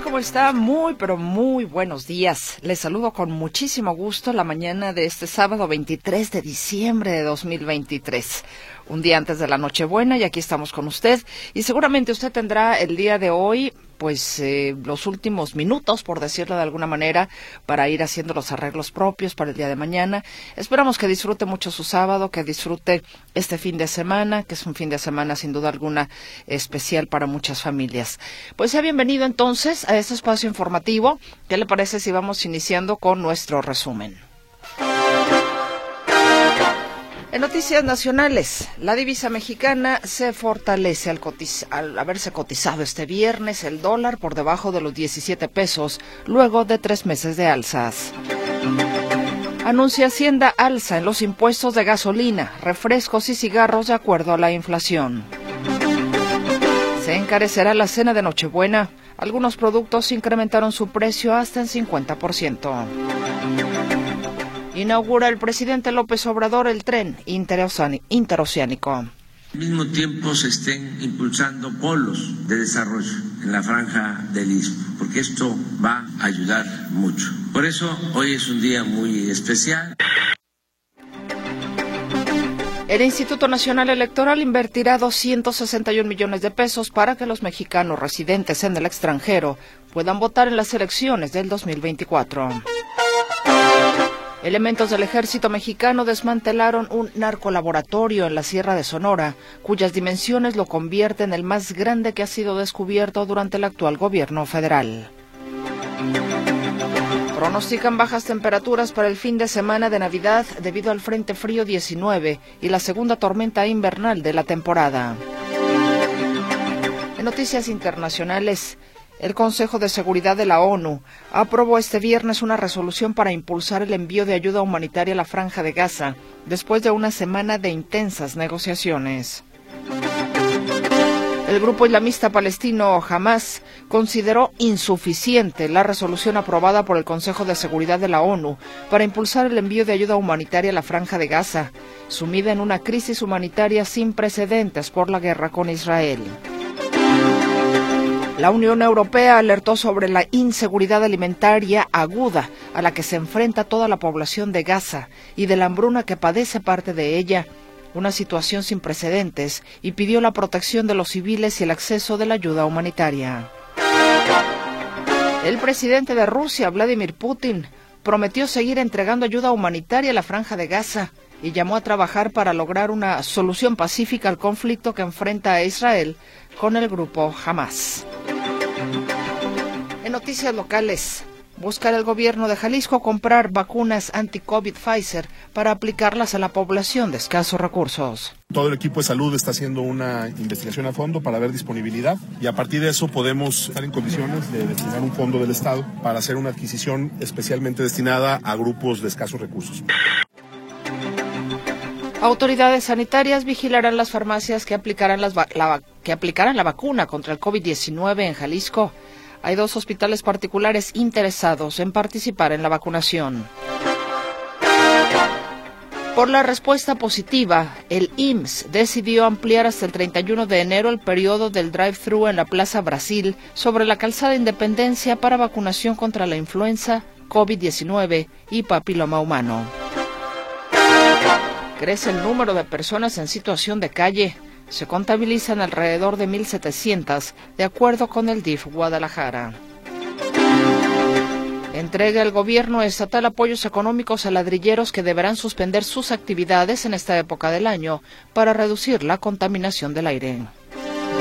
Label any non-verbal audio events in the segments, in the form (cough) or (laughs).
¿Cómo está? Muy, pero muy buenos días. Les saludo con muchísimo gusto la mañana de este sábado 23 de diciembre de 2023 un día antes de la Nochebuena y aquí estamos con usted y seguramente usted tendrá el día de hoy pues eh, los últimos minutos, por decirlo de alguna manera, para ir haciendo los arreglos propios para el día de mañana. Esperamos que disfrute mucho su sábado, que disfrute este fin de semana, que es un fin de semana sin duda alguna especial para muchas familias. Pues sea bienvenido entonces a este espacio informativo. ¿Qué le parece si vamos iniciando con nuestro resumen? En noticias nacionales, la divisa mexicana se fortalece al, haberse cotizado este viernes el dólar por debajo de los 17 pesos, luego de tres meses de alzas. Anuncia Hacienda alza en los impuestos de gasolina, refrescos y cigarros de acuerdo a la inflación. Se encarecerá la cena de Nochebuena. Algunos productos incrementaron su precio hasta en 50% inaugura el presidente López Obrador el tren interoceánico. Al mismo tiempo se estén impulsando polos de desarrollo en la franja del Istmo, porque esto va a ayudar mucho. Por eso hoy es un día muy especial. El Instituto Nacional Electoral invertirá 261 millones de pesos para que los mexicanos residentes en el extranjero puedan votar en las elecciones del 2024. Elementos del ejército mexicano desmantelaron un narcolaboratorio en la Sierra de Sonora, cuyas dimensiones lo convierten en el más grande que ha sido descubierto durante el actual gobierno federal. Pronostican bajas temperaturas para el fin de semana de Navidad debido al Frente Frío 19 y la segunda tormenta invernal de la temporada. En noticias internacionales, el Consejo de Seguridad de la ONU aprobó este viernes una resolución para impulsar el envío de ayuda humanitaria a la franja de Gaza, después de una semana de intensas negociaciones. El grupo islamista palestino Hamas consideró insuficiente la resolución aprobada por el Consejo de Seguridad de la ONU para impulsar el envío de ayuda humanitaria a la franja de Gaza, sumida en una crisis humanitaria sin precedentes por la guerra con Israel. La Unión Europea alertó sobre la inseguridad alimentaria aguda a la que se enfrenta toda la población de Gaza y de la hambruna que padece parte de ella, una situación sin precedentes, y pidió la protección de los civiles y el acceso de la ayuda humanitaria. El presidente de Rusia, Vladimir Putin, prometió seguir entregando ayuda humanitaria a la franja de Gaza y llamó a trabajar para lograr una solución pacífica al conflicto que enfrenta a Israel con el grupo Hamas. En noticias locales, buscar el gobierno de Jalisco comprar vacunas anti-COVID Pfizer para aplicarlas a la población de escasos recursos. Todo el equipo de salud está haciendo una investigación a fondo para ver disponibilidad y a partir de eso podemos estar en condiciones de destinar un fondo del Estado para hacer una adquisición especialmente destinada a grupos de escasos recursos. Autoridades sanitarias vigilarán las farmacias que aplicarán, la, vacuna contra el COVID-19 en Jalisco. Hay dos hospitales particulares interesados en participar en la vacunación. Por la respuesta positiva, el IMSS decidió ampliar hasta el 31 de enero el periodo del drive-thru en la Plaza Brasil sobre la calzada Independencia para vacunación contra la influenza, COVID-19 y papiloma humano crece el número de personas en situación de calle. Se contabilizan alrededor de 1.700, de acuerdo con el DIF Guadalajara. Entrega el gobierno estatal apoyos económicos a ladrilleros que deberán suspender sus actividades en esta época del año para reducir la contaminación del aire.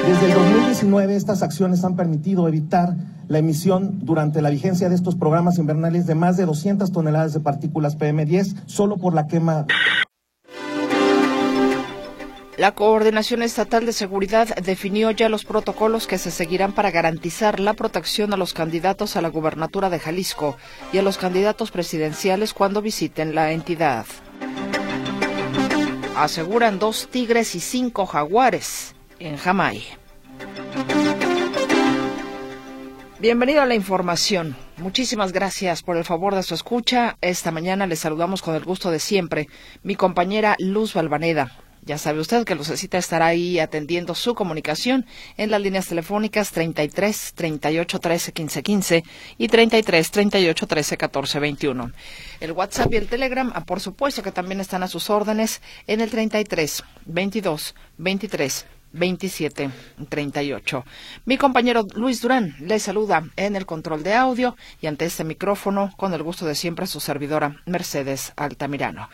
Desde el 2019 estas acciones han permitido evitar la emisión durante la vigencia de estos programas invernales de más de 200 toneladas de partículas PM10 solo por la quema la Coordinación Estatal de Seguridad definió ya los protocolos que se seguirán para garantizar la protección a los candidatos a la gubernatura de Jalisco y a los candidatos presidenciales cuando visiten la entidad. aseguran dos tigres y cinco jaguares en Jamay. Bienvenido a la información. Muchísimas gracias por el favor de su escucha. Esta mañana les saludamos con el gusto de siempre. Mi compañera Luz Balvaneda. Ya sabe usted que Lucecita estará ahí atendiendo su comunicación en las líneas telefónicas 33 38 13 15 15 y 33 38 13 14 21. El WhatsApp y el Telegram, ah, por supuesto que también están a sus órdenes en el 33 22 23 2738. Mi compañero Luis Durán le saluda en el control de audio y ante este micrófono, con el gusto de siempre, su servidora Mercedes Altamirano.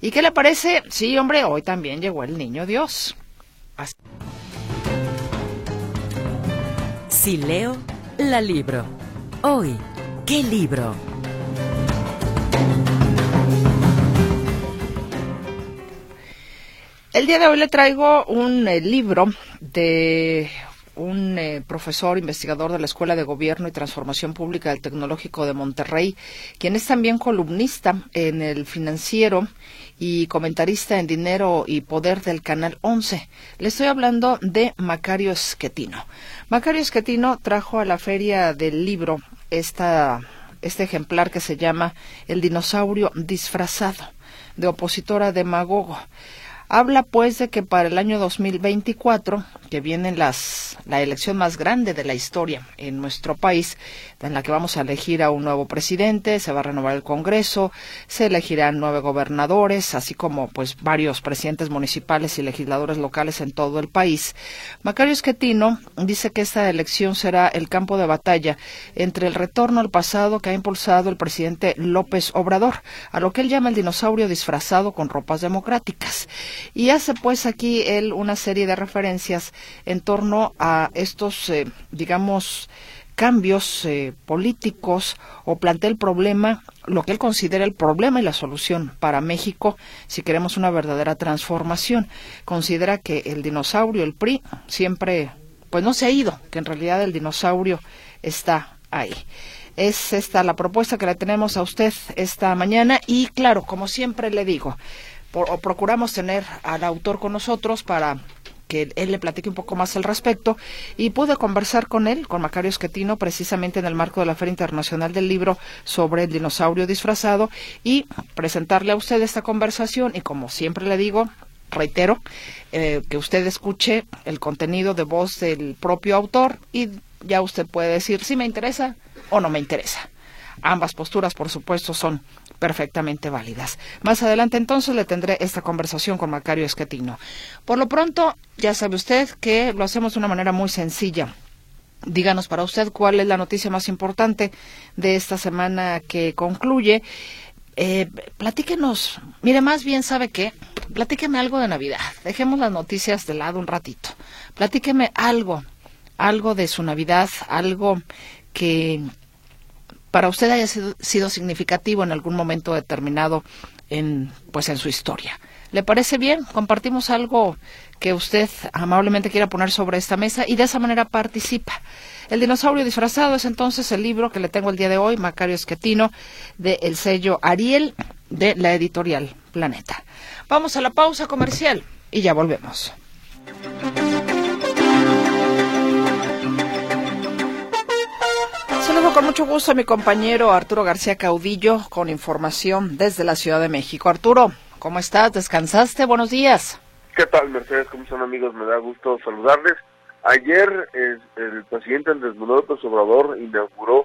¿Y qué le parece? Sí, hombre, hoy también llegó el niño Dios. Si leo, la libro. Hoy, ¿qué libro? El día de hoy le traigo un eh, libro de un eh, profesor investigador de la Escuela de Gobierno y Transformación Pública del Tecnológico de Monterrey, quien es también columnista en el financiero y comentarista en Dinero y Poder del Canal 11. Le estoy hablando de Macario Esquetino. Macario Esquetino trajo a la Feria del Libro esta, este ejemplar que se llama El dinosaurio disfrazado, de opositora demagogo. Habla pues de que para el año 2024, que viene las, la elección más grande de la historia en nuestro país, en la que vamos a elegir a un nuevo presidente, se va a renovar el Congreso, se elegirán nueve gobernadores, así como pues varios presidentes municipales y legisladores locales en todo el país. Macario Esquetino dice que esta elección será el campo de batalla entre el retorno al pasado que ha impulsado el presidente López Obrador, a lo que él llama el dinosaurio disfrazado con ropas democráticas. Y hace pues aquí él una serie de referencias en torno a estos, eh, digamos, cambios eh, políticos o plantea el problema, lo que él considera el problema y la solución para México si queremos una verdadera transformación. Considera que el dinosaurio, el PRI, siempre, pues no se ha ido, que en realidad el dinosaurio está ahí. Es esta la propuesta que le tenemos a usted esta mañana y claro, como siempre le digo, o procuramos tener al autor con nosotros para que él le platique un poco más al respecto y pude conversar con él, con Macario Esquetino, precisamente en el marco de la Feria Internacional del Libro sobre el dinosaurio disfrazado y presentarle a usted esta conversación y como siempre le digo, reitero, eh, que usted escuche el contenido de voz del propio autor y ya usted puede decir si me interesa o no me interesa. Ambas posturas, por supuesto, son perfectamente válidas. Más adelante entonces le tendré esta conversación con Macario Esquetino. Por lo pronto, ya sabe usted que lo hacemos de una manera muy sencilla. Díganos para usted cuál es la noticia más importante de esta semana que concluye. Eh, platíquenos, mire, más bien sabe qué, platíqueme algo de Navidad. Dejemos las noticias de lado un ratito. Platíqueme algo, algo de su Navidad, algo que para usted haya sido, significativo en algún momento determinado en, pues en su historia. ¿Le parece bien? Compartimos algo que usted amablemente quiera poner sobre esta mesa y de esa manera participa. El dinosaurio disfrazado es entonces el libro que le tengo el día de hoy, Macario Esquetino, de el sello Ariel de la editorial Planeta. Vamos a la pausa comercial y ya volvemos. Con mucho gusto a mi compañero Arturo García Caudillo con información desde la Ciudad de México. Arturo, ¿cómo estás? ¿Descansaste? Buenos días. ¿Qué tal, Mercedes? ¿Cómo están, amigos? Me da gusto saludarles. Ayer el presidente Andrés Manuel López Obrador inauguró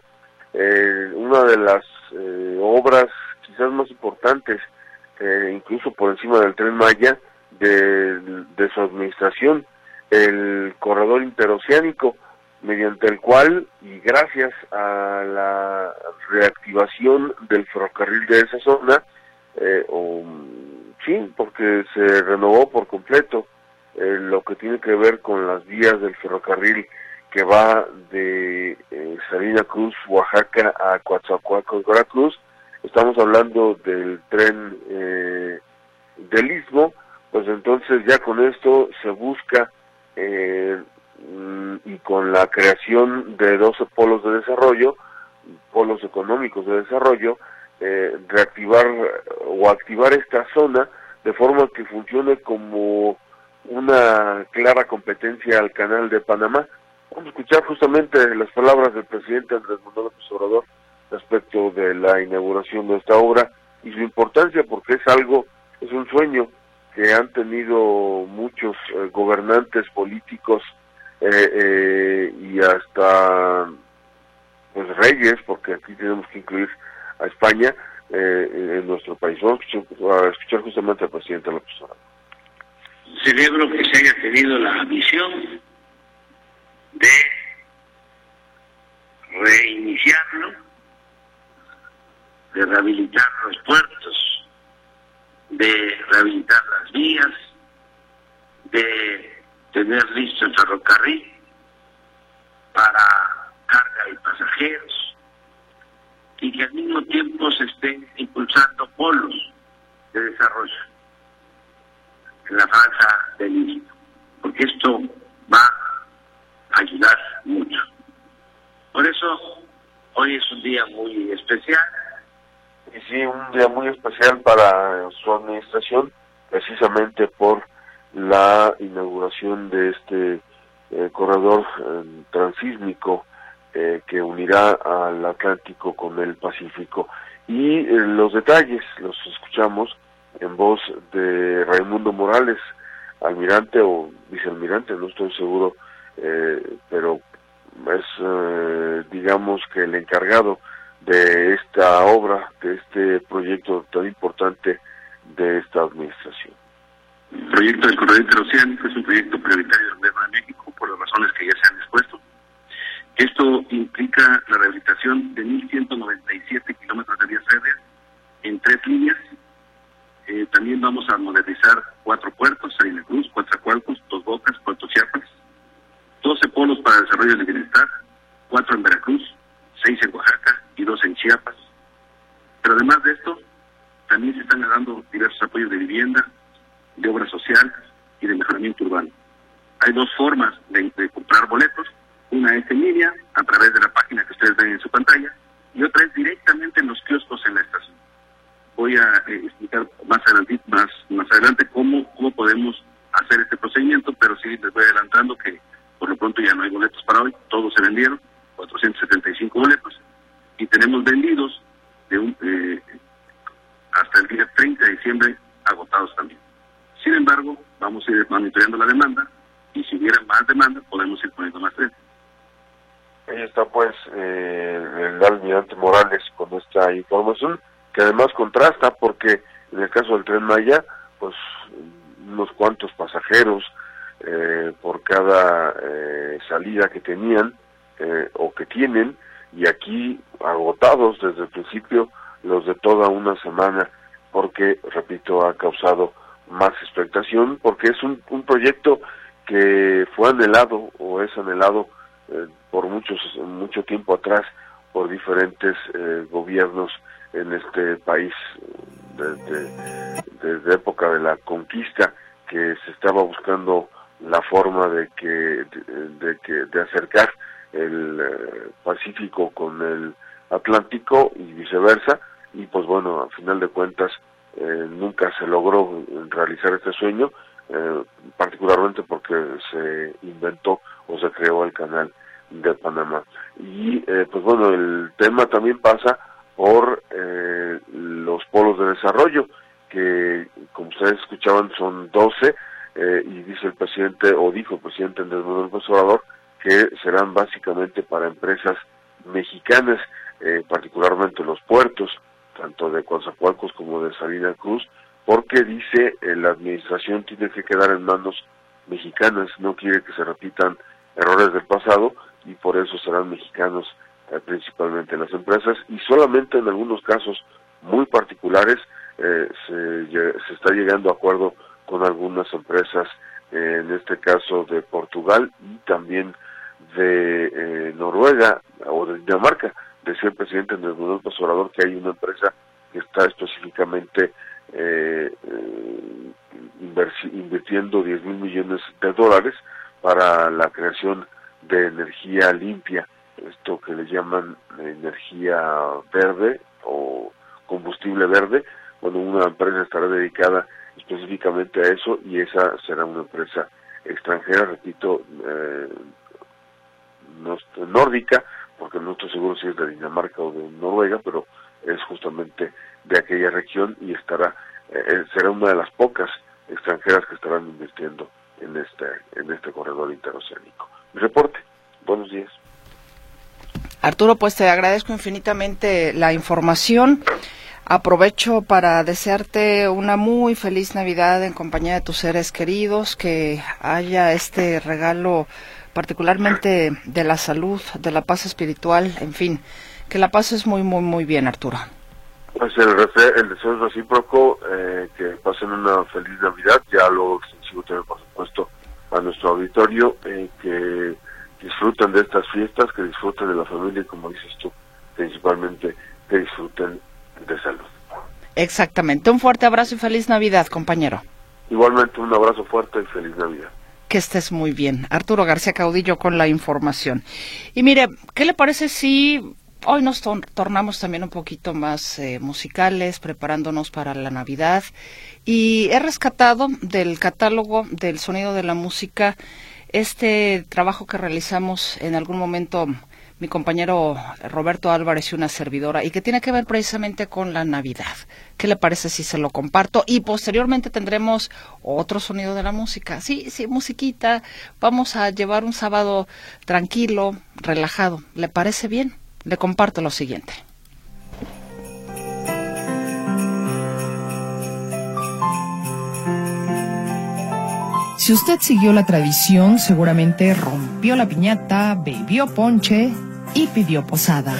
eh, una de las eh, obras quizás más importantes, eh, incluso por encima del tren Maya, de, de su administración, el corredor interoceánico mediante el cual, y gracias a la reactivación del ferrocarril de esa zona, eh, sí, porque se renovó por completo eh, lo que tiene que ver con las vías del ferrocarril que va de eh, Salina Cruz, Oaxaca, a Coatzacoalcos, Veracruz. Estamos hablando del tren eh, del Istmo, pues entonces ya con esto se busca eh, y con la creación de 12 polos de desarrollo, polos económicos de desarrollo, eh, reactivar o activar esta zona de forma que funcione como una clara competencia al canal de Panamá. Vamos a escuchar justamente las palabras del presidente Andrés Manuel López respecto de la inauguración de esta obra y su importancia porque es algo, es un sueño que han tenido muchos eh, gobernantes políticos eh, eh, y hasta pues reyes, porque aquí tenemos que incluir a España en nuestro país. Vamos a escuchar, justamente al presidente López. Celebro que se haya tenido la visión de reiniciarlo, de rehabilitar los puertos, de rehabilitar las vías, de tener listo el ferrocarril para carga y pasajeros y que al mismo tiempo se estén impulsando polos de desarrollo en la franja del Índico, porque esto va a ayudar mucho. Por eso hoy es un día muy especial. Y sí, un día muy especial para su administración, precisamente por la inauguración de este eh, corredor eh, transísmico eh, que unirá al Atlántico con el Pacífico. Y los detalles los escuchamos en voz de Raimundo Morales, almirante o vicealmirante, no estoy seguro, pero es, digamos, que el encargado de esta obra, de este proyecto tan importante de esta administración. Proyecto del corredor interoceánico es un proyecto prioritario del gobierno de México por las razones que ya se han expuesto. Esto implica la rehabilitación de 1.197 kilómetros de vías férreas en tres líneas. Eh, también vamos a modernizar cuatro puertos, Salina Cruz, Coatzacoalcos, Dos Bocas, Puerto Chiapas, 12 polos para desarrollo del bienestar, cuatro en Veracruz, seis en Oaxaca y dos en Chiapas. Pero además de esto, también se están dando diversos apoyos de vivienda, de obra social y de mejoramiento urbano. Hay dos formas de, comprar boletos. Una es en línea, a través de la página que ustedes ven en su pantalla, y otra es directamente en los kioscos en la estación. Voy a eh, explicar más adelante, más, más adelante cómo, cómo podemos hacer este procedimiento, pero sí les voy adelantando que por lo pronto ya no hay boletos para hoy, todos se vendieron, 475 boletos, y tenemos vendidos de un, eh, hasta el día 30 de diciembre agotados también. Sin embargo, vamos a ir monitoreando la demanda y si hubiera más demanda podemos ir poniendo más tren. Ahí está pues eh, el almirante Morales con esta información que además contrasta porque en el caso del tren Maya pues unos cuantos pasajeros eh, por cada eh, salida que tenían o que tienen y aquí agotados desde el principio los de toda una porque repito ha causado más expectación porque es un, un proyecto que fue anhelado o es anhelado que serán básicamente para empresas mexicanas, particularmente los puertos, tanto de Coatzacoalcos como de Salina Cruz, porque dice eh, la administración tiene que quedar en manos mexicanas, no quiere que se repitan errores del pasado y por eso serán mexicanos eh, principalmente las empresas y solamente en algunos casos muy particulares eh, se, se, está llegando a acuerdo con algunas empresas, en este caso de Portugal y también de Noruega o de Dinamarca, decía el presidente Andrés Manuel López que hay una empresa que está específicamente eh, eh invirtiendo 10 mil millones de dólares para la creación de energía limpia, esto que le llaman energía verde o combustible verde, bueno, una empresa estará dedicada específicamente a eso y esa será una empresa extranjera, repito, eh, nórdica, porque no estoy seguro si es de Dinamarca o de Noruega, pero es justamente de aquella región y estará eh, será una de las pocas extranjeras que estarán invirtiendo en este en este corredor interoceánico. Mi reporte. Buenos días. Arturo, pues te agradezco infinitamente la información. Aprovecho para desearte una muy feliz Navidad en compañía de tus seres queridos, que haya este regalo particularmente de la salud, de la paz espiritual, en fin, que la pases muy, muy, muy bien, Arturo. Pues el, el deseo es recíproco, eh, que pasen una feliz Navidad, ya lo extensivo también, por supuesto, a nuestro auditorio, eh, que disfruten de estas fiestas, que disfruten de la familia y, como dices tú, principalmente que disfruten de salud. Exactamente. Un fuerte abrazo y feliz Navidad, compañero. Igualmente, un abrazo fuerte y feliz Navidad. Que estés muy bien. Arturo García Caudillo con la información. Y mire, ¿qué le parece si hoy nos tornamos también un poquito más eh, musicales, preparándonos para la Navidad? Y he rescatado del catálogo del sonido de la música este trabajo que realizamos en algún momento mi compañero Roberto Álvarez y una servidora, y que tiene que ver precisamente con la Navidad. ¿Qué le parece si se lo comparto? Y posteriormente tendremos otro sonido de la música. Sí, sí, musiquita. Vamos a llevar un sábado tranquilo, relajado. ¿Le parece bien? Le comparto lo siguiente. Si usted siguió la tradición, seguramente rompió la piñata, bebió ponche y pidió posada.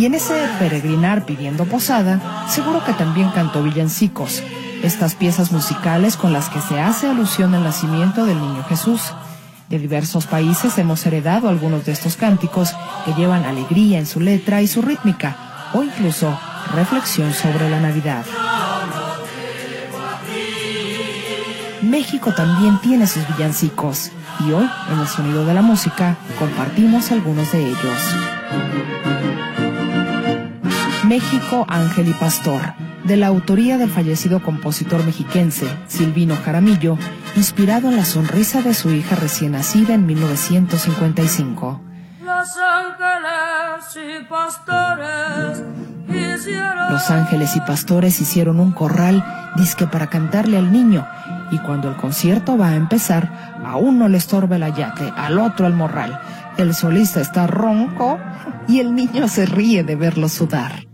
Y en ese peregrinar pidiendo posada, seguro que también cantó villancicos, estas piezas musicales con las que se hace alusión al nacimiento del niño Jesús. De diversos países hemos heredado algunos de estos cánticos que llevan alegría en su letra y su rítmica, o incluso reflexión sobre la Navidad. México también tiene sus villancicos y hoy en el sonido de la música compartimos algunos de ellos. México Ángel y Pastor, de la autoría del fallecido compositor mexiquense Silvino Jaramillo, inspirado en la sonrisa de su hija recién nacida en 1955. Los ángeles y pastores Los ángeles y pastores hicieron un corral disque para cantarle al niño y cuando el concierto va a empezar, a uno le estorba el ayate, al otro el morral. El solista está ronco y el niño se ríe de verlo sudar.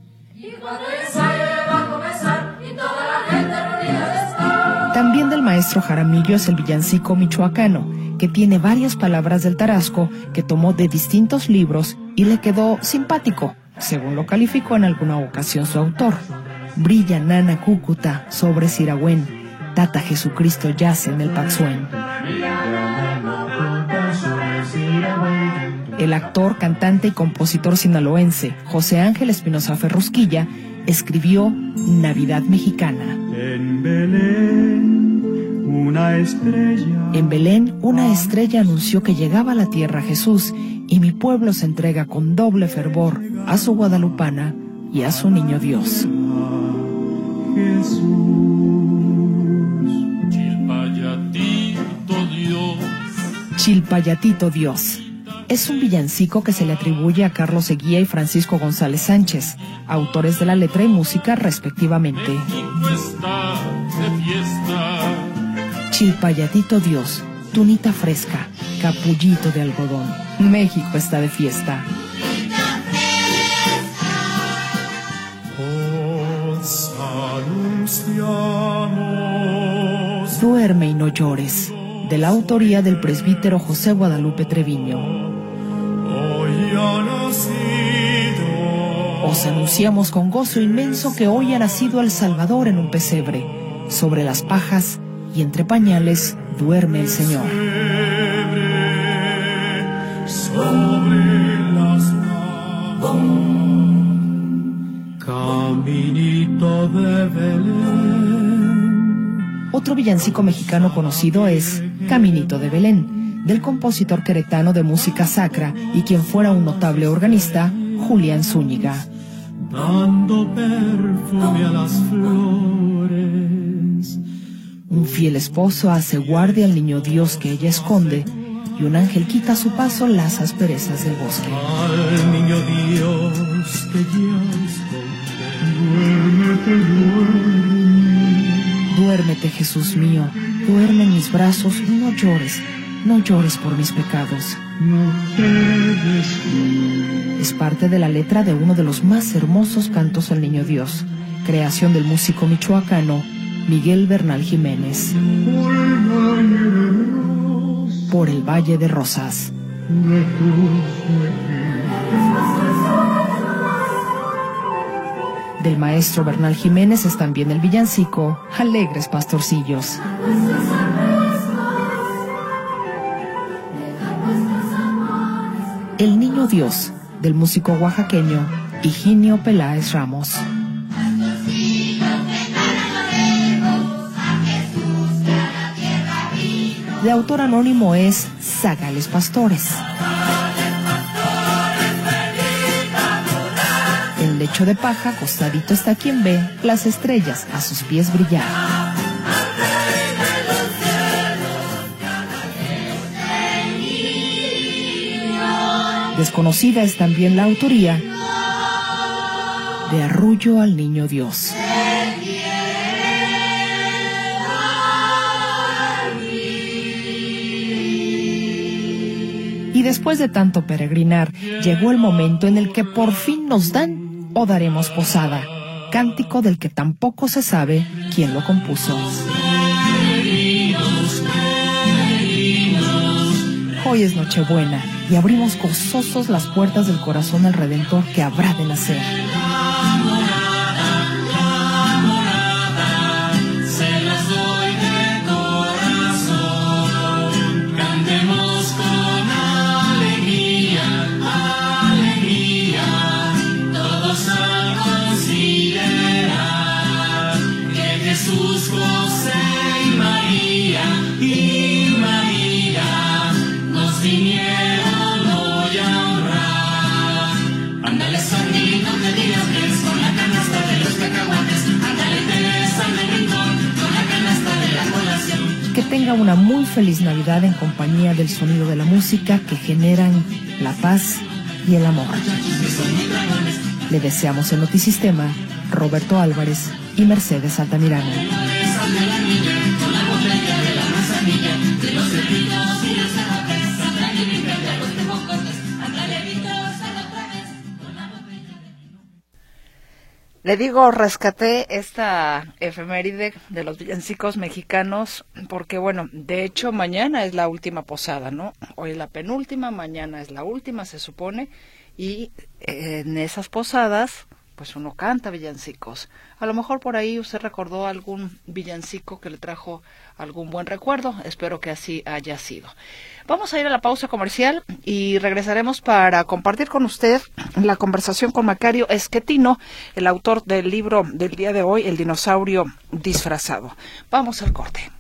También del maestro Jaramillo es el villancico michoacano, que tiene varias palabras del tarasco que tomó de distintos libros y le quedó simpático, según lo calificó en alguna ocasión su autor. Brilla Nana Cúcuta sobre Siragüen, Tata Jesucristo yace en el Paxuen. El actor, cantante y compositor sinaloense José Ángel Espinosa Ferrusquilla escribió Navidad Mexicana. En Belén, una estrella. En Belén, una estrella anunció que llegaba a la tierra Jesús y mi pueblo se entrega con doble fervor a su guadalupana y a su niño Dios. Chilpayatito Dios. Es un villancico que se le atribuye a Carlos Eguía y Francisco González Sánchez, autores de la letra y música respectivamente. Chilpayatito Dios, tunita fresca, capullito de algodón. México está de fiesta. Duerme y no llores de la autoría del presbítero José Guadalupe Treviño. Os anunciamos con gozo inmenso que hoy ha nacido el Salvador en un pesebre. Sobre las pajas y entre pañales duerme el Señor. Sobre las Caminito de Belén. Otro villancico mexicano conocido es Caminito de Belén, del compositor queretano de música sacra y quien fuera un notable organista, Julián Zúñiga. Dando perfume a las flores. Un fiel esposo hace guardia al niño Dios que ella esconde y un ángel quita a su paso las asperezas del bosque. Al niño Dios que ya Duérmete, duerme. Duérmete, Jesús mío, duerme en mis brazos, no llores, no llores por mis pecados. No te Es parte de la letra de uno de los más hermosos cantos al Niño Dios, creación del músico michoacano Miguel Bernal Jiménez. Por el Valle de Rosas. Del maestro Bernal Jiménez es también el villancico Alegres Pastorcillos. El Niño Dios, del músico oaxaqueño Higinio Peláez Ramos. De autor anónimo es Zagales Pastores. El lecho de paja acostadito está quien ve las estrellas a sus pies brillar. Desconocida es también la autoría de Arrullo al Niño Dios. Después de tanto peregrinar, llegó el momento en el que por fin nos dan o daremos posada, cántico del que tampoco se sabe quién lo compuso. Hoy es Nochebuena y abrimos gozosos las puertas del corazón al Redentor que habrá de nacer. Una muy feliz Navidad en compañía del sonido de la música que generan la paz y el amor. Le deseamos el Notisistema, Roberto Álvarez y Mercedes Altamirano. Le digo, rescaté esta efeméride de los villancicos mexicanos porque, bueno, de hecho mañana es la última posada, ¿no? Hoy es la penúltima, mañana es la última, se supone, y en esas posadas pues uno canta villancicos. A lo mejor por ahí usted recordó algún villancico que le trajo algún buen recuerdo. Espero que así haya sido. Vamos a ir a la pausa comercial y regresaremos para compartir con usted la conversación con Macario Esquetino, el autor del libro del día de hoy, El dinosaurio disfrazado. Vamos al corte.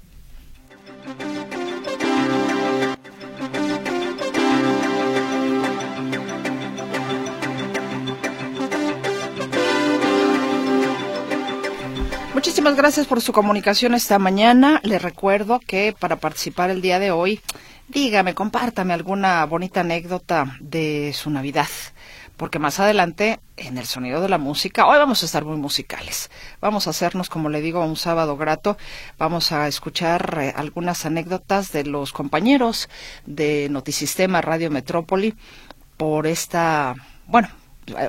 Muchísimas gracias por su comunicación esta mañana. Le recuerdo que para participar el día de hoy, dígame, compártame alguna bonita anécdota de su Navidad. Porque más adelante, en el sonido de la música, hoy vamos a estar muy musicales. Vamos a hacernos, como le digo, un sábado grato. Vamos a escuchar eh, algunas anécdotas de los compañeros de Notisistema Radio Metrópoli por esta, bueno,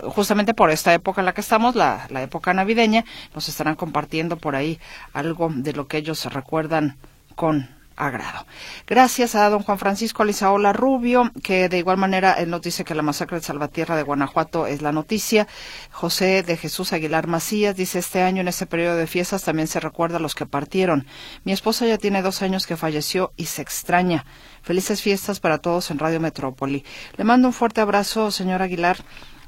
justamente por esta época en la que estamos, la, época navideña, nos estarán compartiendo por ahí algo de lo que ellos recuerdan con agrado. Gracias a don Juan Francisco Alizaola Rubio, que de igual manera él nos dice que la masacre de Salvatierra de Guanajuato es la noticia. José de Jesús Aguilar Macías dice, este año en este periodo de fiestas también se recuerda a los que partieron. Mi esposa ya tiene dos años que falleció y se extraña. Felices fiestas para todos en Radio Metrópoli. Le mando un fuerte abrazo, señor Aguilar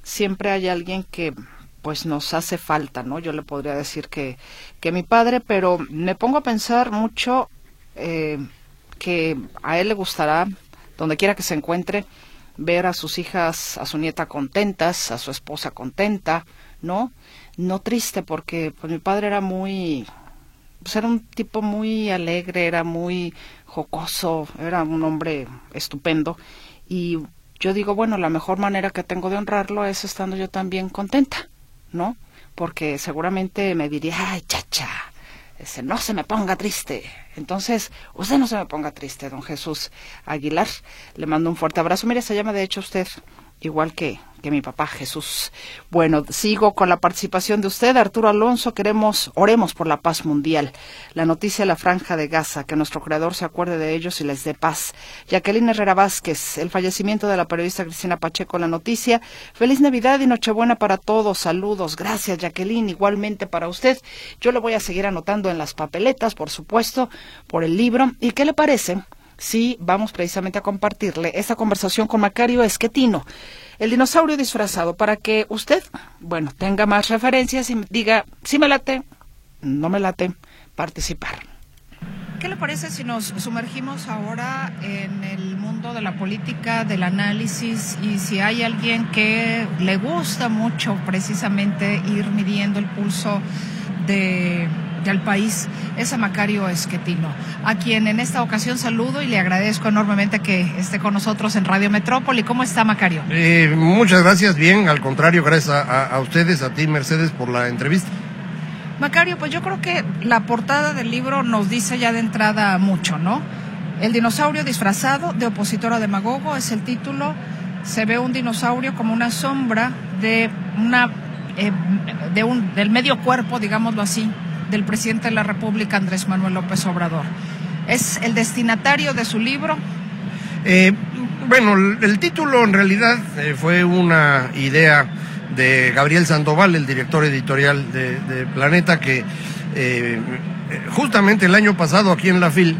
siempre hay alguien que pues nos hace falta, ¿no? Yo le podría decir que, que mi padre, pero me pongo a pensar mucho eh, que a él le gustará donde quiera que se encuentre, ver a sus hijas, a su nieta contentas, a su esposa contenta, ¿no? No triste porque pues mi padre era muy pues era un tipo muy alegre, era muy jocoso, era un hombre estupendo y yo digo, bueno, la mejor manera que tengo de honrarlo es estando yo también contenta, ¿no? Porque seguramente me diría, ay, chacha, ese, no se me ponga triste. Entonces, usted no se me ponga triste, don Jesús Aguilar. Le mando un fuerte abrazo. Mire, se llama de hecho usted igual que, que mi papá Jesús. Bueno, sigo con la participación de usted, Arturo Alonso. Queremos, oremos por la paz mundial. La noticia de la franja de Gaza, que nuestro creador se acuerde de ellos y les dé paz. Jacqueline Herrera Vázquez, el fallecimiento de la periodista Cristina Pacheco, la noticia. Feliz Navidad y Nochebuena para todos. Saludos. Gracias, Jacqueline. Igualmente para usted. Yo le voy a seguir anotando en las papeletas, por supuesto, por el libro. ¿Y qué le parece? Sí vamos precisamente a compartirle esta conversación con Macario Esquetino, el dinosaurio disfrazado, para que usted, bueno, tenga más referencias y diga, si me late, no me late, participar. ¿Qué le parece si nos sumergimos ahora en el mundo de la política, del análisis y si hay alguien que le gusta mucho precisamente ir midiendo el pulso de del país es a Macario Esquetino, a quien en esta ocasión saludo y le agradezco enormemente que esté con nosotros en Radio Metrópoli. ¿Cómo está Macario? Eh, muchas gracias, bien, al contrario, gracias a, ustedes, a ti Mercedes, por la entrevista. Macario, pues yo creo que la portada del libro nos dice ya de entrada mucho, ¿no? El dinosaurio disfrazado de opositor a demagogo es el título. Se ve un dinosaurio como una sombra de una eh, de un, del medio cuerpo, digámoslo así, del presidente de la República, Andrés Manuel López Obrador. ¿Es el destinatario de su libro? Eh, bueno, el título en realidad eh, fue una idea de Gabriel Sandoval, el director editorial de, Planeta, que eh, justamente el año pasado aquí en la FIL,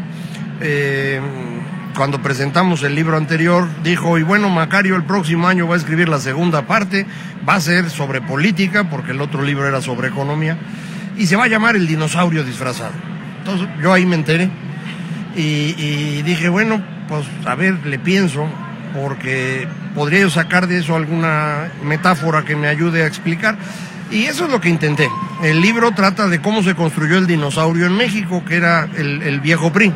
cuando presentamos el libro anterior, dijo, y bueno, Macario el próximo año va a escribir la segunda parte, va a ser sobre política, porque el otro libro era sobre economía y se va a llamar el dinosaurio disfrazado. Entonces yo ahí me enteré y, dije, bueno, pues a ver, le pienso, porque podría yo sacar de eso alguna metáfora que me ayude a explicar. Y eso es lo que intenté. El libro trata de cómo se construyó el dinosaurio en México, que era el, viejo PRI.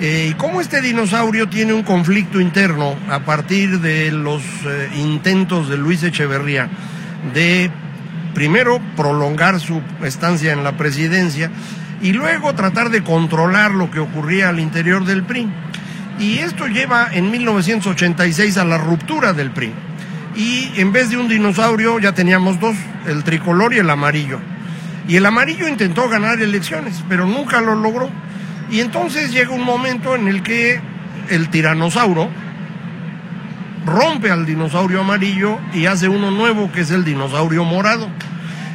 Eh, y cómo este dinosaurio tiene un conflicto interno a partir de los eh, intentos de Luis Echeverría de primero prolongar su estancia en la presidencia y luego tratar de controlar lo que ocurría al interior del PRI. Y esto lleva en 1986 a la ruptura del PRI. Y en vez de un dinosaurio ya teníamos dos, el tricolor y el amarillo. Y el amarillo intentó ganar elecciones, pero nunca lo logró. Y entonces llega un momento en el que el tiranosaurio, rompe al dinosaurio amarillo y hace uno nuevo que es el dinosaurio morado.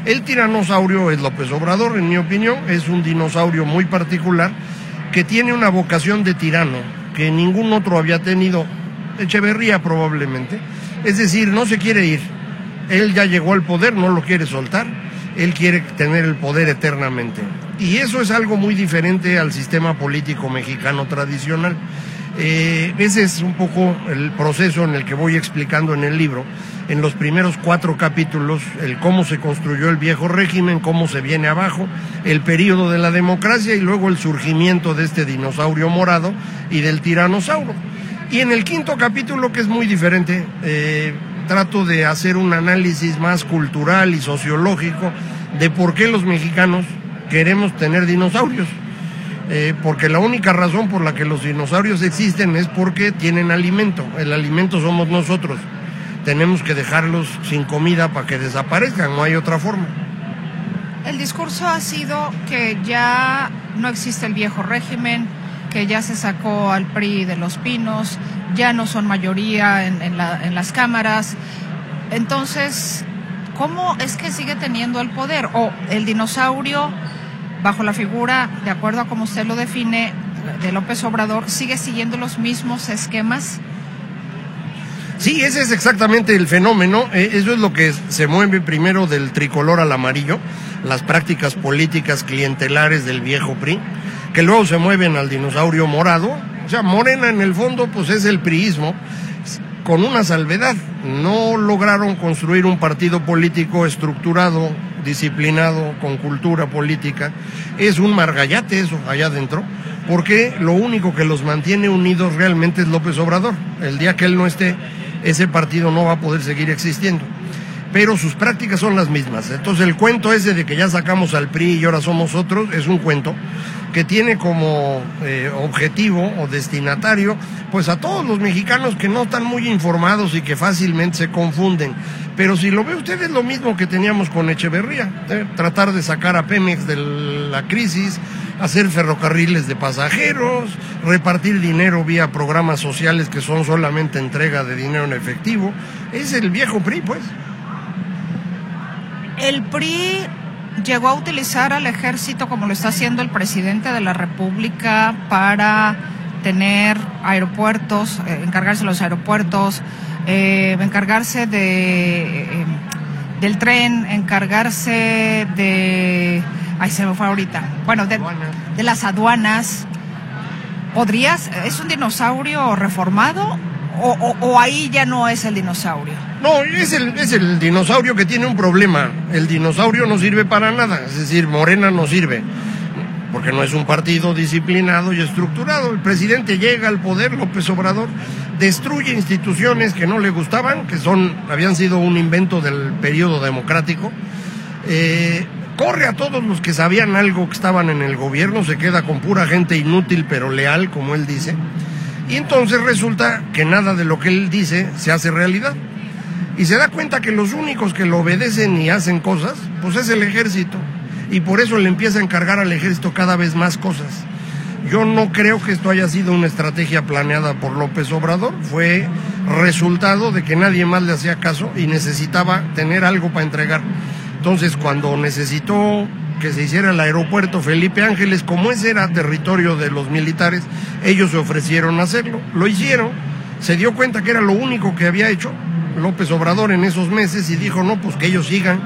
El tiranosaurio es López Obrador, en mi opinión, es un dinosaurio muy particular que tiene una vocación de tirano que ningún otro había tenido, Echeverría probablemente. Es decir, no se quiere ir. Él ya llegó al poder, no lo quiere soltar. Él quiere tener el poder eternamente. Y eso es algo muy diferente al sistema político mexicano tradicional. Eh, ese es un poco el proceso en el que voy explicando en el libro, en los primeros cuatro capítulos, el cómo se construyó el viejo régimen, cómo se viene abajo, el periodo de la democracia y luego el surgimiento de este dinosaurio morado y del tiranosaurio. Y en el quinto capítulo, que es muy diferente, eh, trato de hacer un análisis más cultural y sociológico de por qué los mexicanos queremos tener dinosaurios. Eh, porque la única razón por la que los dinosaurios existen es porque tienen alimento. El alimento somos nosotros. Tenemos que dejarlos sin comida para que desaparezcan, no hay otra forma. El discurso ha sido que ya no existe el viejo régimen, que ya se sacó al PRI de los pinos, ya no son mayoría en, en las cámaras. Entonces, ¿cómo es que sigue teniendo el poder? O el dinosaurio bajo la figura, de acuerdo a como usted lo define, de López Obrador, sigue siguiendo los mismos esquemas? Sí, ese es exactamente el fenómeno. Eh, eso es lo que se mueve primero del tricolor al amarillo, las prácticas políticas clientelares del viejo PRI, que luego se mueven al dinosaurio morado, O sea, Morena en el fondo pues es el priismo con una salvedad. No lograron construir un partido político estructurado, disciplinado, con cultura política. Es un margallate eso allá adentro, porque lo único que los mantiene unidos realmente es López Obrador. El día que él no esté, ese partido no va a poder seguir existiendo. Pero sus prácticas son las mismas. Entonces el cuento ese de que ya sacamos al PRI y ahora somos otros es un cuento que tiene como eh, objetivo o destinatario pues a todos los mexicanos que no están muy informados y que fácilmente se confunden. Pero si lo ve usted es lo mismo que teníamos con Echeverría, ¿eh? tratar de sacar a Pemex de la crisis, hacer ferrocarriles de pasajeros, repartir dinero vía programas sociales que son solamente entrega de dinero en efectivo. Es el viejo PRI, pues. El PRI llegó a utilizar al ejército como lo está haciendo el presidente de la República para tener aeropuertos, eh, encargarse de los aeropuertos, eh, encargarse de eh, del tren, encargarse de, ay se me fue ahorita, bueno de, de las aduanas. ¿Podrías? ¿Es un dinosaurio reformado o, ahí ya no es el dinosaurio? No, es el, es el dinosaurio que tiene un problema. El dinosaurio no sirve para nada, es decir, Morena no sirve, porque no es un partido disciplinado y estructurado. El presidente llega al poder, López Obrador, destruye instituciones que no le gustaban, que son, habían sido un invento del periodo democrático. Eh, corre a todos los que sabían algo que estaban en el gobierno, se queda con pura gente inútil pero leal, como él dice y entonces resulta que nada de lo que él dice se hace realidad. Y se da cuenta que los únicos que lo obedecen y hacen cosas, pues es el ejército. Y por eso le empieza a encargar al ejército cada vez más cosas. Yo no creo que esto haya sido una estrategia planeada por López Obrador, fue resultado de que nadie más le hacía caso y necesitaba tener algo para entregar. Entonces, cuando necesitó que se hiciera el aeropuerto Felipe Ángeles, como ese era territorio de los militares, ellos se ofrecieron a hacerlo, lo hicieron, se dio cuenta que era lo único que había hecho López Obrador en esos meses y dijo, no, pues que ellos sigan,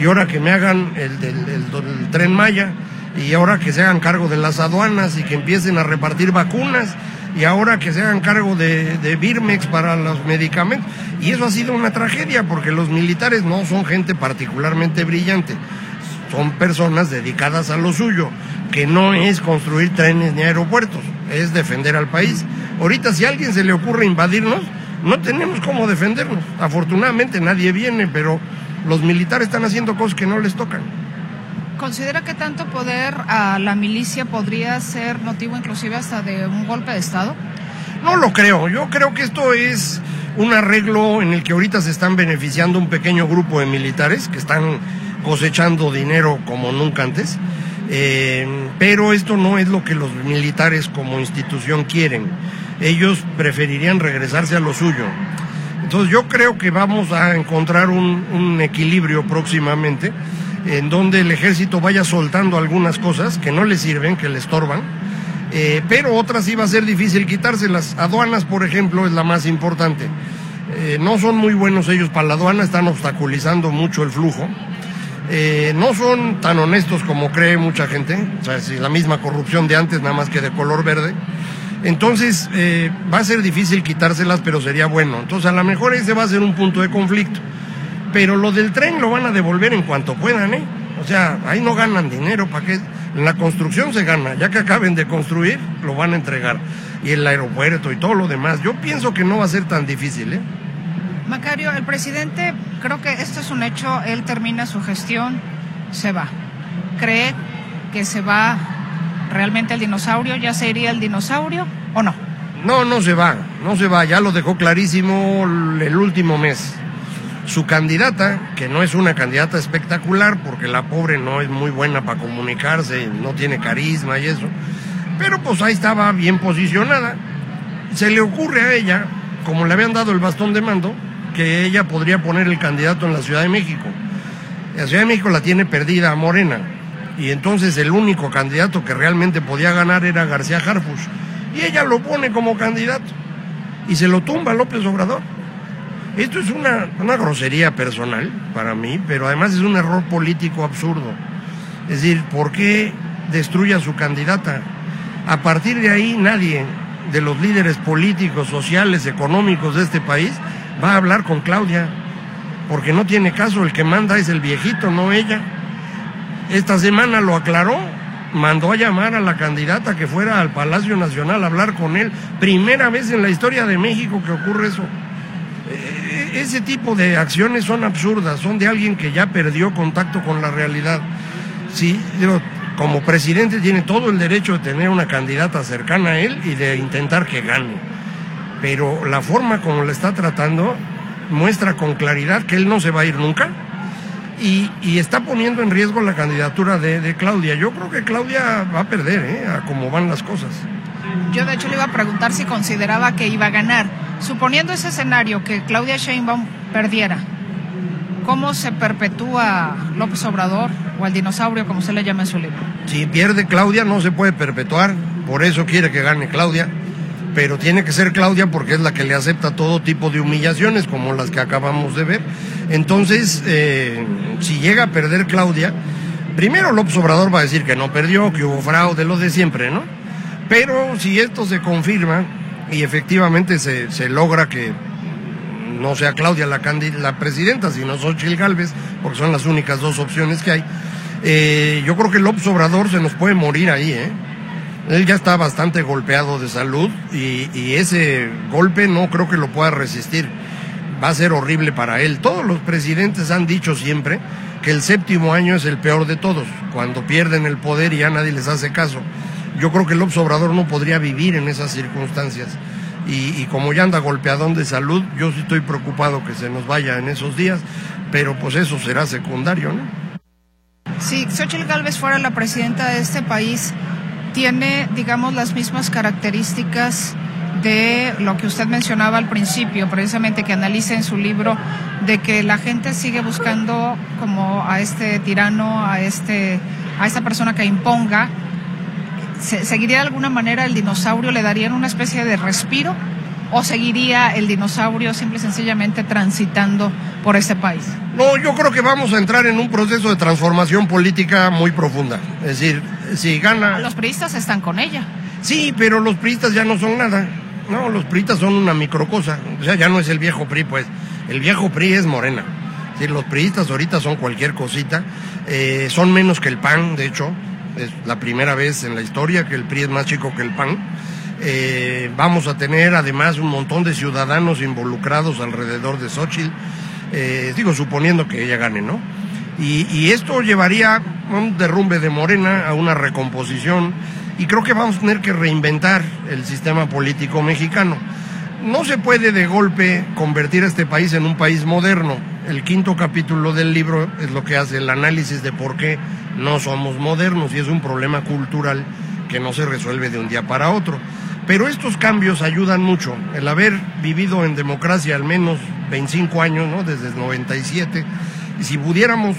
y ahora que me hagan el, del tren Maya, y ahora que se hagan cargo de las aduanas y que empiecen a repartir vacunas, y ahora que se hagan cargo de, de Birmex para los medicamentos. Y eso ha sido una tragedia porque los militares no son gente particularmente brillante son personas dedicadas a lo suyo, que no es construir trenes ni aeropuertos, es defender al país. Ahorita si a alguien se le ocurre invadirnos, no tenemos cómo defendernos. Afortunadamente nadie viene, pero los militares están haciendo cosas que no les tocan. ¿Considera que tanto poder a la milicia podría ser motivo inclusive hasta de un golpe de Estado? No lo creo. Yo creo que esto es un arreglo en el que ahorita se están beneficiando un pequeño grupo de militares que están cosechando dinero como nunca antes. Eh, pero esto no es lo que los militares como institución quieren. Ellos preferirían regresarse a lo suyo. Entonces yo creo que vamos a encontrar un, equilibrio próximamente en donde el ejército vaya soltando algunas cosas que no le sirven, que le estorban, eh, pero otras va a ser difícil quitárselas. Aduanas, por ejemplo, es la más importante. Eh, no son muy buenos ellos para la aduana, están obstaculizando mucho el flujo. Eh, no son tan honestos como cree mucha gente, o sea, es la misma corrupción de antes, nada más que de color verde. Entonces, eh, va a ser difícil quitárselas, pero sería bueno. Entonces, a lo mejor ese va a ser un punto de conflicto. Pero lo del tren lo van a devolver en cuanto puedan, ¿eh? O sea, ahí no ganan dinero, ¿para qué? En la construcción se gana, ya que acaben de construir, lo van a entregar. Y el aeropuerto y todo lo demás. Yo pienso que no va a ser tan difícil, ¿eh? Macario, el presidente, creo que esto es un hecho, él termina su gestión, se va. ¿Cree que se va realmente el dinosaurio? ¿Ya se iría el dinosaurio o no? No, no se va, no se va, ya lo dejó clarísimo el último mes. Su candidata, que no es una candidata espectacular, porque la pobre no es muy buena para comunicarse, no tiene carisma y eso, pero pues ahí estaba bien posicionada. Se le ocurre a ella, como le habían dado el bastón de mando, que ella podría poner el candidato en la Ciudad de México. La Ciudad de México la tiene perdida a Morena. Y entonces el único candidato que realmente podía ganar era García Harfuch. Y ella lo pone como candidato. Y se lo tumba López Obrador. Esto es una, una grosería personal para mí, pero además es un error político absurdo. Es decir, ¿por qué destruye a su candidata? A partir de ahí nadie, de los líderes políticos, sociales, económicos de este país, va a hablar con Claudia, porque no tiene caso, el que manda es el viejito, no ella. Esta semana lo aclaró, mandó a llamar a la candidata que fuera al Palacio Nacional a hablar con él. Primera vez en la historia de México que ocurre eso. E-, ese tipo de acciones son absurdas, son de alguien que ya perdió contacto con la realidad. Sí, como presidente tiene todo el derecho de tener una candidata cercana a él y de intentar que gane. Pero la forma como le está tratando muestra con claridad que él no se va a ir nunca y, está poniendo en riesgo la candidatura de, Claudia. Yo creo que Claudia va a perder, ¿eh? a cómo van las cosas. Yo de hecho le iba a preguntar si consideraba que iba a ganar. Suponiendo ese escenario, que Claudia Sheinbaum perdiera, ¿cómo se perpetúa López Obrador o el dinosaurio, como se le llama en su libro? Si pierde Claudia no se puede perpetuar, por eso quiere que gane Claudia pero tiene que ser Claudia porque es la que le acepta todo tipo de humillaciones como las que acabamos de ver. Entonces, eh, si llega a perder Claudia, primero López Obrador va a decir que no perdió, que hubo fraude, lo de siempre, ¿no? Pero si esto se confirma y efectivamente se, se logra que no sea Claudia la, la presidenta, sino Xochitl Galvez, porque son las únicas dos opciones que hay, eh, yo creo que López Obrador se nos puede morir ahí, ¿eh? Él ya está bastante golpeado de salud y, ese golpe no creo que lo pueda resistir. Va a ser horrible para él. Todos los presidentes han dicho siempre que el séptimo año es el peor de todos, cuando pierden el poder y ya nadie les hace caso. Yo creo que el Obrador no podría vivir en esas circunstancias. Y, como ya anda golpeadón de salud, yo sí estoy preocupado que se nos vaya en esos días, pero pues eso será secundario, ¿no? Si Xochitl Gálvez fuera la presidenta de este país, tiene, digamos, las mismas características de lo que usted mencionaba al principio, precisamente que analice en su libro de que la gente sigue buscando como a este tirano, a este a esta persona que imponga. ¿Seguiría de alguna manera el dinosaurio? ¿Le darían una especie de respiro? ¿O seguiría el dinosaurio simple y sencillamente transitando por este país? No, yo creo que vamos a entrar en un proceso de transformación política muy profunda. Es decir, si gana... Los priistas están con ella. Sí, pero los priistas ya no son nada. No, los priistas son una microcosa. O sea, ya no es el viejo PRI, pues. El viejo PRI es Morena. Sí, los priistas ahorita son cualquier cosita. Eh, son menos que el PAN, de hecho. Es la primera vez en la historia que el PRI es más chico que el PAN. Eh, vamos a tener además un montón de ciudadanos involucrados alrededor de Xochitl, eh, digo, suponiendo que ella gane, ¿no? Y, esto llevaría a un derrumbe de Morena, a una recomposición, y creo que vamos a tener que reinventar el sistema político mexicano. No se puede de golpe convertir a este país en un país moderno. El quinto capítulo del libro es lo que hace el análisis de por qué no somos modernos y es un problema cultural que no se resuelve de un día para otro. Pero estos cambios ayudan mucho. El haber vivido en democracia al menos 25 años, ¿no? desde el 97, y si pudiéramos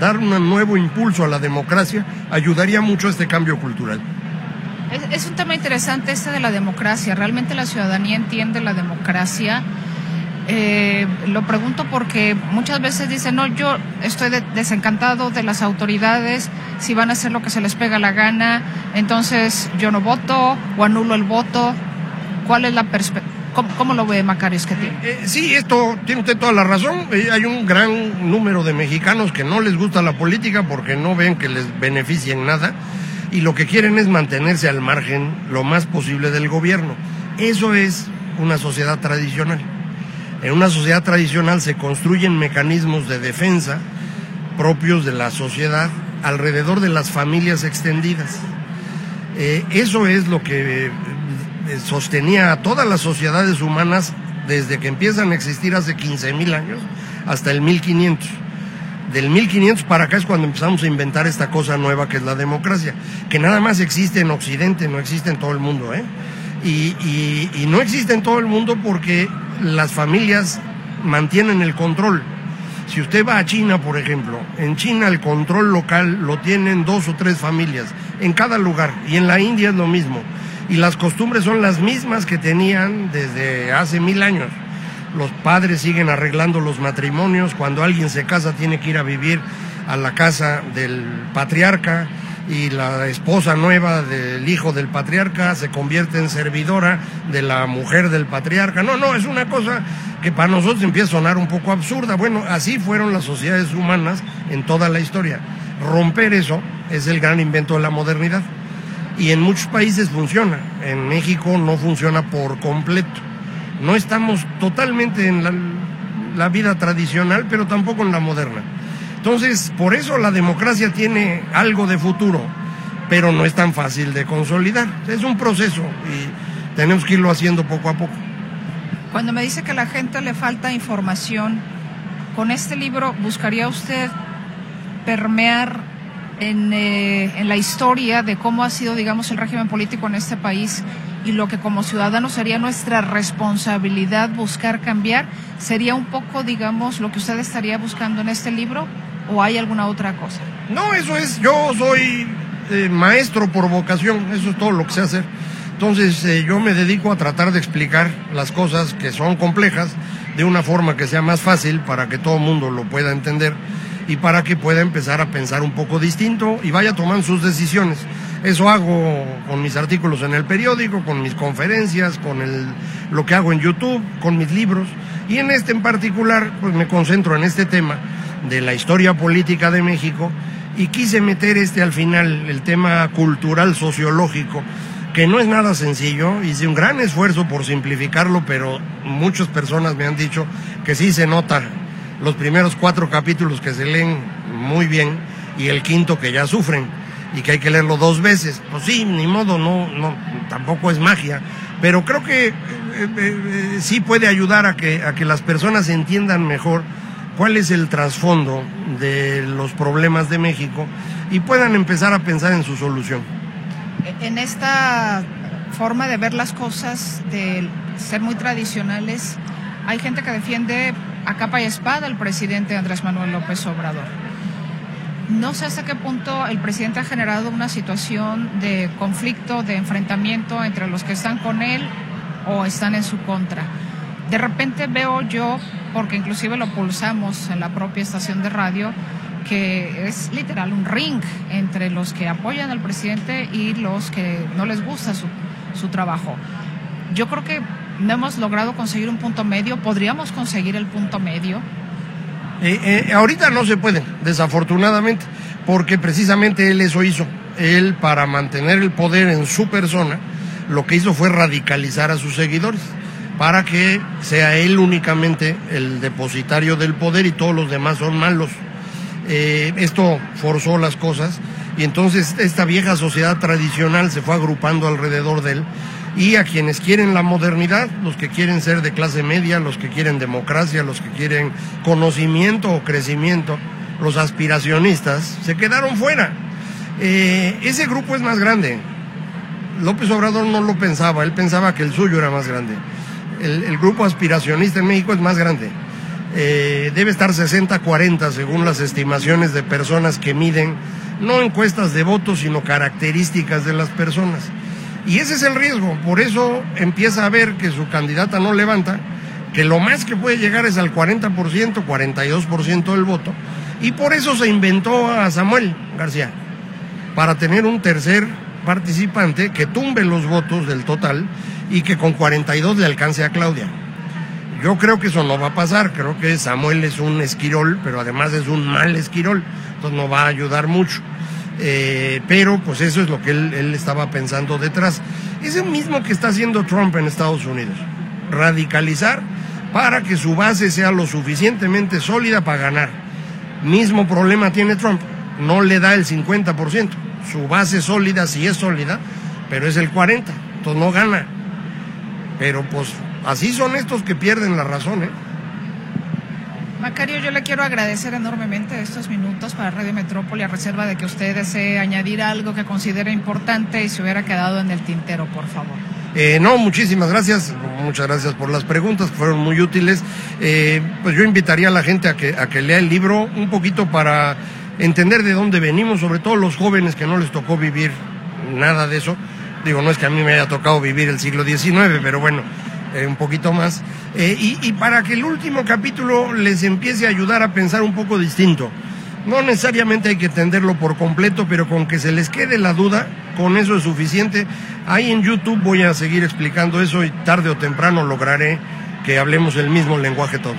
dar un nuevo impulso a la democracia, ayudaría mucho a este cambio cultural. Es, un tema interesante este de la democracia. ¿Realmente la ciudadanía entiende la democracia? Eh, lo pregunto porque muchas veces dicen, no, yo estoy desencantado de las autoridades, si van a hacer lo que se les pega la gana, entonces yo no voto o anulo el voto. ¿Cuál es la perspectiva? ¿Cómo, lo ve Macario Esquetín? Eh, sí, esto tiene usted toda la razón. Eh, hay un gran número de mexicanos que no les gusta la política porque no ven que les beneficie en nada y lo que quieren es mantenerse al margen lo más posible del gobierno. Eso es una sociedad tradicional. En una sociedad tradicional se construyen mecanismos de defensa propios de la sociedad alrededor de las familias extendidas. Eh, eso es lo que eh, sostenía a todas las sociedades humanas desde que empiezan a existir hace 15 mil años hasta el 1500. Del 1500 para acá es cuando empezamos a inventar esta cosa nueva que es la democracia, que nada más existe en Occidente, no existe en todo el mundo. ¿eh? y no existe en todo el mundo porque las familias mantienen el control. Si usted va a China, por ejemplo, en China el control local lo tienen dos o tres familias en cada lugar y en la India es lo mismo. Y las costumbres son las mismas que tenían desde hace mil años. Los padres siguen arreglando los matrimonios, cuando alguien se casa tiene que ir a vivir a la casa del patriarca y la esposa nueva del hijo del patriarca se convierte en servidora de la mujer del patriarca. No, no, es una cosa que para nosotros empieza a sonar un poco absurda. Bueno, así fueron las sociedades humanas en toda la historia. Romper eso es el gran invento de la modernidad. Y en muchos países funciona. En México no funciona por completo. No estamos totalmente en la, vida tradicional, pero tampoco en la moderna. Entonces, por eso la democracia tiene algo de futuro, pero no es tan fácil de consolidar. Es un proceso y tenemos que irlo haciendo poco a poco. Cuando me dice que a la gente le falta información, con este libro buscaría usted permear en, eh, en, la historia de cómo ha sido, digamos, el régimen político en este país y lo que como ciudadanos sería nuestra responsabilidad buscar cambiar, sería un poco, digamos, lo que usted estaría buscando en este libro o hay alguna otra cosa? No, eso es, yo soy eh, maestro por vocación, eso es todo lo que sé hacer. Entonces eh, yo me dedico a tratar de explicar las cosas que son complejas de una forma que sea más fácil para que todo el mundo lo pueda entender y para que pueda empezar a pensar un poco distinto y vaya tomando sus decisiones. Eso hago con mis artículos en el periódico, con mis conferencias, con el, lo que hago en YouTube, con mis libros. Y en este en particular, pues me concentro en este tema de la historia política de México y quise meter este al final, el tema cultural sociológico, que no es nada sencillo, hice un gran esfuerzo por simplificarlo, pero muchas personas me han dicho que sí se nota los primeros cuatro capítulos que se leen muy bien y el quinto que ya sufren y que hay que leerlo dos veces. Pues sí, ni modo, no, no, tampoco es magia, pero creo que eh, eh, eh, sí puede ayudar a que, a que las personas entiendan mejor cuál es el trasfondo de los problemas de México y puedan empezar a pensar en su solución. En esta forma de ver las cosas, de ser muy tradicionales, hay gente que defiende a capa y espada al presidente Andrés Manuel López Obrador. No sé hasta qué punto el presidente ha generado una situación de conflicto, de enfrentamiento entre los que están con él o están en su contra. De repente veo yo porque inclusive lo pulsamos en la propia estación de radio, que es literal un ring entre los que apoyan al presidente y los que no les gusta su, su trabajo. Yo creo que no hemos logrado conseguir un punto medio, podríamos conseguir el punto medio. Eh, eh, ahorita no se puede, desafortunadamente, porque precisamente él eso hizo. Él, para mantener el poder en su persona, lo que hizo fue radicalizar a sus seguidores para que sea él únicamente el depositario del poder y todos los demás son malos. Eh, esto forzó las cosas y entonces esta vieja sociedad tradicional se fue agrupando alrededor de él y a quienes quieren la modernidad, los que quieren ser de clase media, los que quieren democracia, los que quieren conocimiento o crecimiento, los aspiracionistas, se quedaron fuera. Eh, ese grupo es más grande. López Obrador no lo pensaba, él pensaba que el suyo era más grande el, grupo aspiracionista en México es más grande. Eh, debe estar 60-40 según las estimaciones de personas que miden no encuestas de votos, sino características de las personas. Y ese es el riesgo, por eso empieza a ver que su candidata no levanta, que lo más que puede llegar es al 40%, 42% del voto, y por eso se inventó a Samuel García, para tener un tercer participante que tumbe los votos del total y que con 42 le alcance a Claudia. Yo creo que eso no va a pasar, creo que Samuel es un esquirol, pero además es un mal esquirol, entonces no va a ayudar mucho. Eh, pero pues eso es lo que él, él estaba pensando detrás. Es el mismo que está haciendo Trump en Estados Unidos, radicalizar para que su base sea lo suficientemente sólida para ganar. Mismo problema tiene Trump, no le da el 50%, su base sólida sí es sólida, pero es el 40%, entonces no gana. Pero pues así son estos que pierden la razón, ¿eh? Macario, yo le quiero agradecer enormemente estos minutos para Radio Metrópoli a reserva de que usted desee añadir algo que considere importante y se hubiera quedado en el tintero, por favor. Eh, no, muchísimas gracias, muchas gracias por las preguntas, fueron muy útiles. Eh, pues yo invitaría a la gente a que, a que lea el libro un poquito para entender de dónde venimos, sobre todo los jóvenes que no les tocó vivir nada de eso Digo, no es que a mí me haya tocado vivir el siglo XIX, pero bueno, eh, un poquito más. Eh, y, para que el último capítulo les empiece a ayudar a pensar un poco distinto. No necesariamente hay que entenderlo por completo, pero con que se les quede la duda, con eso es suficiente. Ahí en YouTube voy a seguir explicando eso y tarde o temprano lograré que hablemos el mismo lenguaje todos.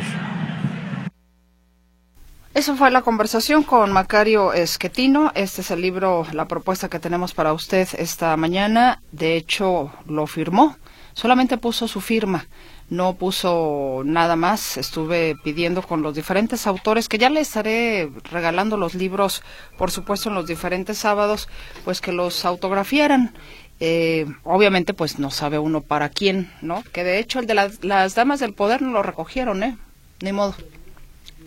Eso fue la conversación con Macario Esquetino. Este es el libro, la propuesta que tenemos para usted esta mañana. De hecho, lo firmó. Solamente puso su firma. No puso nada más. Estuve pidiendo con los diferentes autores, que ya le estaré regalando los libros, por supuesto, en los diferentes sábados, pues que los autografiaran. Eh, obviamente, pues no sabe uno para quién, ¿no? Que de hecho el de las, las damas del poder no lo recogieron, ¿eh? Ni modo.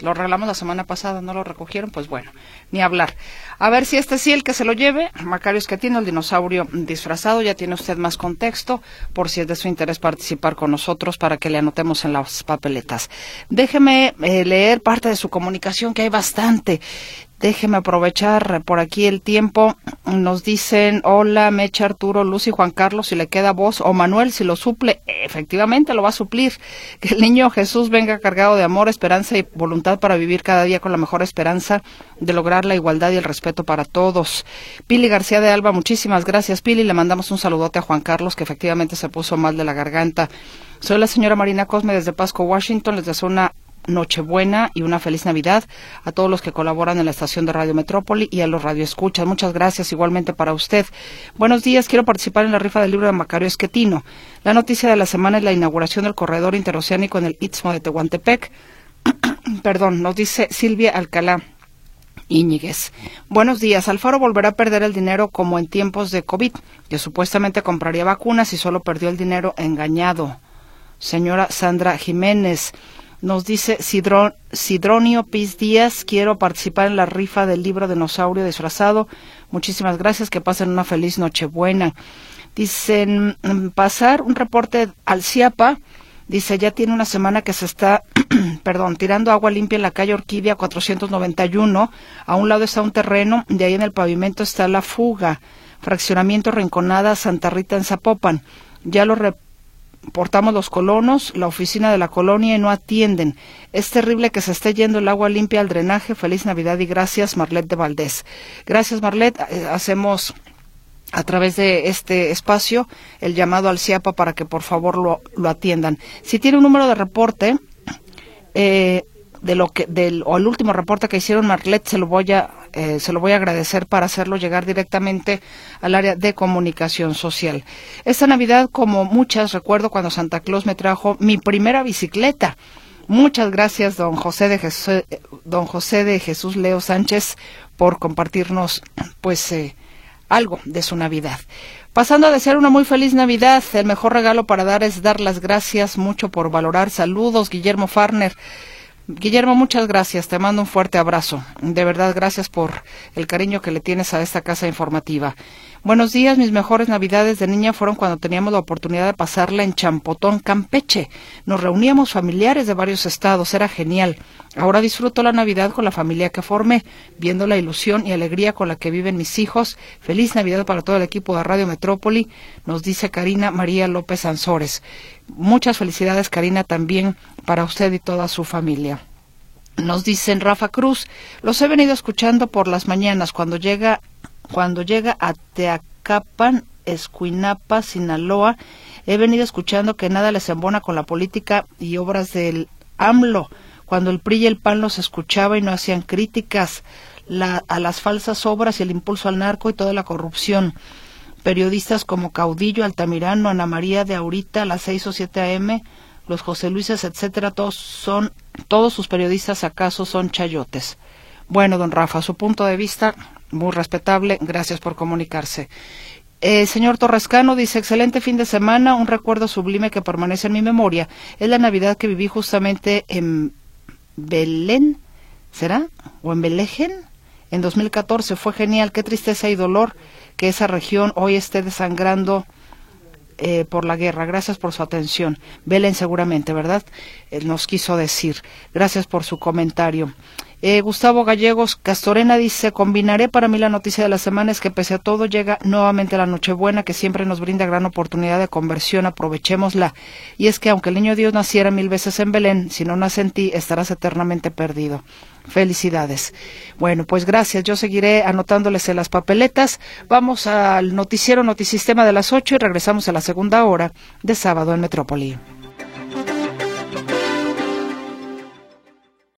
Lo regalamos la semana pasada, no lo recogieron, pues bueno, ni hablar. A ver si este sí el que se lo lleve. Macario es que tiene el dinosaurio disfrazado, ya tiene usted más contexto, por si es de su interés participar con nosotros para que le anotemos en las papeletas. Déjeme eh, leer parte de su comunicación, que hay bastante. Déjeme aprovechar por aquí el tiempo. Nos dicen, hola, Mecha, Arturo, Lucy, Juan Carlos, si le queda voz, o Manuel, si lo suple, efectivamente lo va a suplir. (laughs) Que el niño Jesús venga cargado de amor, esperanza y voluntad para vivir cada día con la mejor esperanza de lograr la igualdad y el respeto para todos. Pili García de Alba, muchísimas gracias, Pili. Le mandamos un saludote a Juan Carlos, que efectivamente se puso mal de la garganta. Soy la señora Marina Cosme desde Pasco, Washington. Les deseo una Nochebuena y una feliz Navidad a todos los que colaboran en la estación de Radio Metrópoli y a los radioescuchas. Muchas gracias igualmente para usted. Buenos días, quiero participar en la rifa del libro de Macario Esquetino. La noticia de la semana es la inauguración del corredor interoceánico en el Istmo de Tehuantepec. (clears throat) Perdón, nos dice Silvia Alcalá. Íñiguez. Buenos días. Alfaro volverá a perder el dinero como en tiempos de COVID, que supuestamente compraría vacunas y solo perdió el dinero engañado. Señora Sandra Jiménez. Nos dice Sidronio Piz Díaz, quiero participar en la rifa del libro Dinosaurio disfrazado. Muchísimas gracias, que pasen una feliz Nochebuena. Dicen, mm, pasar un reporte al CIAPA. Dice, ya tiene una semana que se está, (clears throat) perdón, tirando agua limpia en la calle Orquídea 491. A un lado está un terreno, de ahí en el pavimento está la fuga. Fraccionamiento Rinconada, Santa Rita en Zapopan. Ya lo portamos los colonos, la oficina de la colonia y no atienden. Es terrible que se esté yendo el agua limpia al drenaje. Feliz Navidad y gracias, Marlet de Valdés. Gracias, Marlet. Eh, hacemos a través de este espacio el llamado al CIAPA para que por favor lo, lo atiendan. Si tiene un número de reporte, eh, de lo que del o el último reporte que hicieron Marlet se lo voy a eh, se lo voy a agradecer para hacerlo llegar directamente al área de comunicación social. Esta Navidad, como muchas, recuerdo cuando Santa Claus me trajo mi primera bicicleta. Muchas gracias, don José de Jesús, don José de Jesús Leo Sánchez, por compartirnos, pues, eh, algo de su Navidad. Pasando a desear una muy feliz Navidad, el mejor regalo para dar es dar las gracias mucho por valorar. Saludos, Guillermo Farner. Guillermo, muchas gracias. Te mando un fuerte abrazo. De verdad, gracias por el cariño que le tienes a esta casa informativa. Buenos días, mis mejores navidades de niña fueron cuando teníamos la oportunidad de pasarla en Champotón, Campeche. Nos reuníamos familiares de varios estados, era genial. Ahora disfruto la Navidad con la familia que formé, viendo la ilusión y alegría con la que viven mis hijos. Feliz Navidad para todo el equipo de Radio Metrópoli, nos dice Karina María López Ansores. Muchas felicidades, Karina, también para usted y toda su familia. Nos dicen Rafa Cruz, los he venido escuchando por las mañanas cuando llega cuando llega a Teacapan, Escuinapa, Sinaloa. He venido escuchando que nada les embona con la política y obras del AMLO. Cuando el PRI y el PAN los escuchaba y no hacían críticas a las falsas obras y el impulso al narco y toda la corrupción periodistas como Caudillo, Altamirano, Ana María de Ahorita, las 6 o 7 AM, los José Luises, etcétera, todos son, todos sus periodistas acaso son chayotes. Bueno, don Rafa, su punto de vista, muy respetable, gracias por comunicarse. Eh, señor Torrescano dice, excelente fin de semana, un recuerdo sublime que permanece en mi memoria. Es la Navidad que viví justamente en Belén, ¿será? ¿O en Belén? En 2014 fue genial, qué tristeza y dolor que esa región hoy esté desangrando eh, por la guerra. Gracias por su atención. Belén seguramente, ¿verdad? Él nos quiso decir. Gracias por su comentario. Eh, Gustavo Gallegos Castorena dice, combinaré para mí la noticia de la semana es que pese a todo llega nuevamente la Nochebuena que siempre nos brinda gran oportunidad de conversión, aprovechémosla. Y es que aunque el niño Dios naciera mil veces en Belén, si no nace en ti, estarás eternamente perdido. Felicidades. Bueno, pues gracias. Yo seguiré anotándoles en las papeletas. Vamos al noticiero Notisistema de las 8 y regresamos a la segunda hora de sábado en Metrópoli.